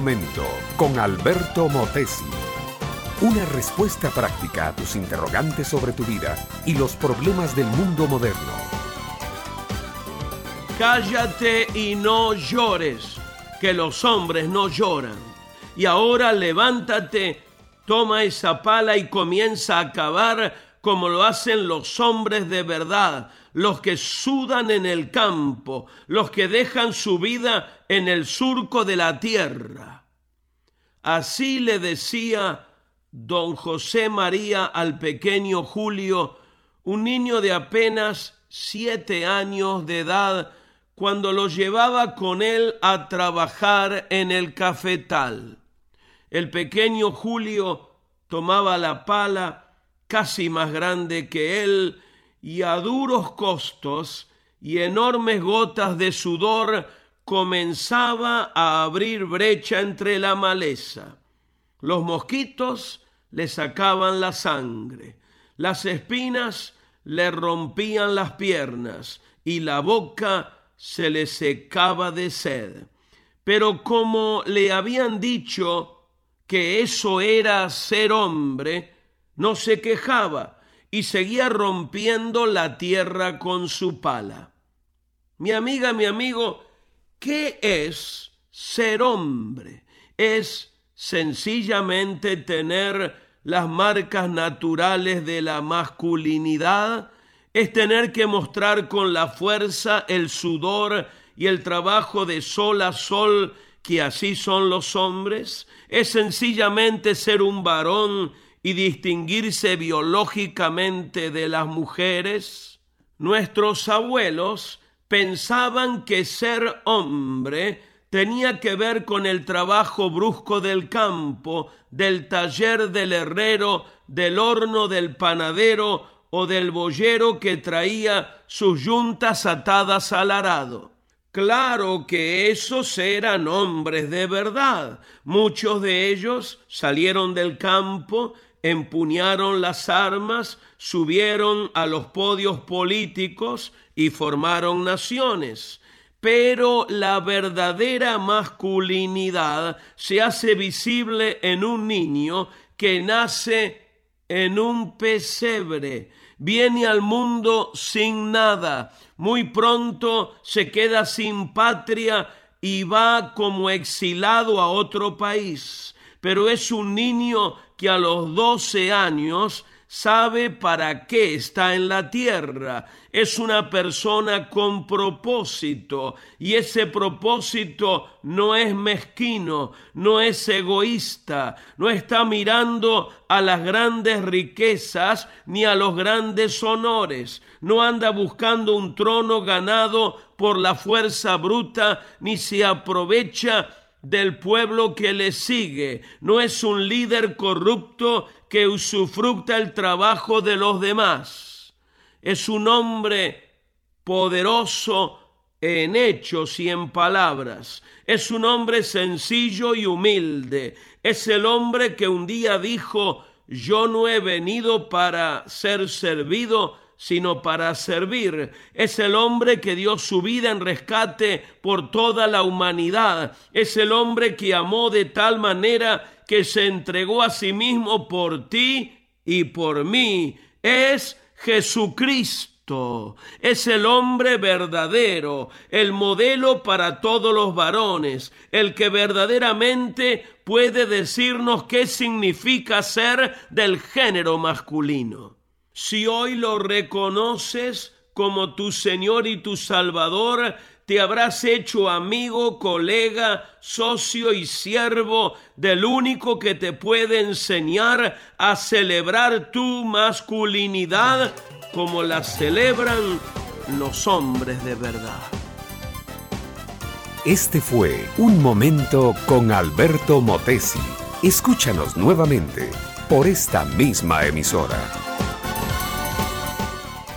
momento con Alberto Motesi. Una respuesta práctica a tus interrogantes sobre tu vida y los problemas del mundo moderno. Cállate y no llores, que los hombres no lloran. Y ahora levántate, toma esa pala y comienza a cavar como lo hacen los hombres de verdad, los que sudan en el campo, los que dejan su vida en el surco de la tierra. Así le decía don José María al pequeño Julio, un niño de apenas siete años de edad, cuando lo llevaba con él a trabajar en el cafetal. El pequeño Julio tomaba la pala, casi más grande que él, y a duros costos y enormes gotas de sudor comenzaba a abrir brecha entre la maleza. Los mosquitos le sacaban la sangre, las espinas le rompían las piernas y la boca se le secaba de sed. Pero como le habían dicho que eso era ser hombre, no se quejaba y seguía rompiendo la tierra con su pala. Mi amiga, mi amigo, ¿qué es ser hombre? Es sencillamente tener las marcas naturales de la masculinidad, es tener que mostrar con la fuerza el sudor y el trabajo de sol a sol que así son los hombres, es sencillamente ser un varón y distinguirse biológicamente de las mujeres, nuestros abuelos pensaban que ser hombre tenía que ver con el trabajo brusco del campo, del taller del herrero, del horno del panadero o del boyero que traía sus yuntas atadas al arado. Claro que esos eran hombres de verdad. Muchos de ellos salieron del campo empuñaron las armas, subieron a los podios políticos y formaron naciones. Pero la verdadera masculinidad se hace visible en un niño que nace en un pesebre, viene al mundo sin nada, muy pronto se queda sin patria y va como exilado a otro país, pero es un niño que a los doce años sabe para qué está en la tierra. Es una persona con propósito y ese propósito no es mezquino, no es egoísta, no está mirando a las grandes riquezas ni a los grandes honores, no anda buscando un trono ganado por la fuerza bruta ni se aprovecha del pueblo que le sigue, no es un líder corrupto que usufructa el trabajo de los demás. Es un hombre poderoso en hechos y en palabras. Es un hombre sencillo y humilde. Es el hombre que un día dijo, yo no he venido para ser servido, sino para servir. Es el hombre que dio su vida en rescate por toda la humanidad. Es el hombre que amó de tal manera que se entregó a sí mismo por ti y por mí. Es Jesucristo. Es el hombre verdadero, el modelo para todos los varones, el que verdaderamente puede decirnos qué significa ser del género masculino. Si hoy lo reconoces como tu Señor y tu Salvador, te habrás hecho amigo, colega, socio y siervo del único que te puede enseñar a celebrar tu masculinidad como la celebran los hombres de verdad. Este fue Un Momento con Alberto Motesi. Escúchanos nuevamente por esta misma emisora.